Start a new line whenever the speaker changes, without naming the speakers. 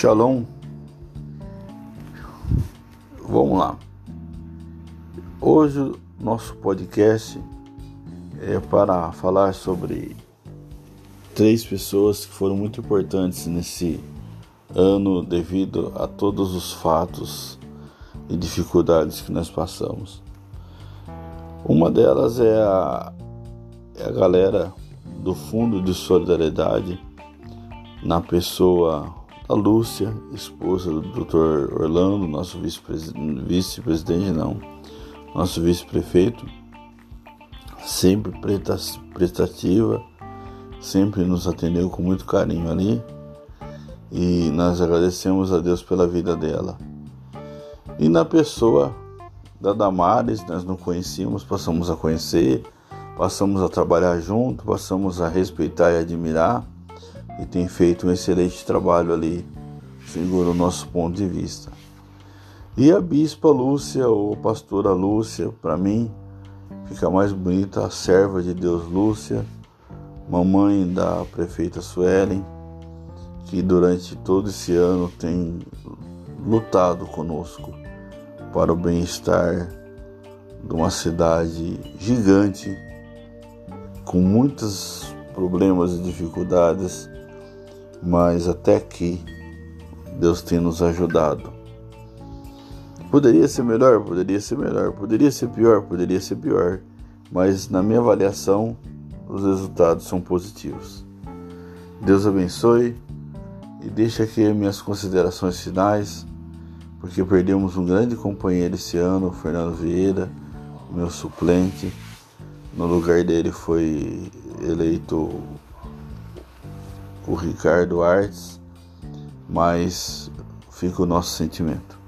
Shalom. Vamos lá. Hoje nosso podcast é para falar sobre três pessoas que foram muito importantes nesse ano devido a todos os fatos e dificuldades que nós passamos. Uma delas é a, é a galera do Fundo de Solidariedade na pessoa a Lúcia, esposa do Dr. Orlando, nosso vice-presidente, não, nosso vice-prefeito, sempre prestativa, sempre nos atendeu com muito carinho ali e nós agradecemos a Deus pela vida dela. E na pessoa da Damares, nós não conhecíamos, passamos a conhecer, passamos a trabalhar junto, passamos a respeitar e admirar e tem feito um excelente trabalho ali, segundo o nosso ponto de vista. E a bispa Lúcia, ou pastora Lúcia, para mim, fica mais bonita a serva de Deus Lúcia, mamãe da prefeita Suelen, que durante todo esse ano tem lutado conosco para o bem-estar de uma cidade gigante, com muitos problemas e dificuldades, mas até aqui Deus tem nos ajudado. Poderia ser melhor, poderia ser melhor, poderia ser pior, poderia ser pior, mas na minha avaliação os resultados são positivos. Deus abençoe e deixa aqui minhas considerações finais, porque perdemos um grande companheiro esse ano, o Fernando Vieira, meu suplente. No lugar dele foi eleito o Ricardo Artes, mas fica o nosso sentimento.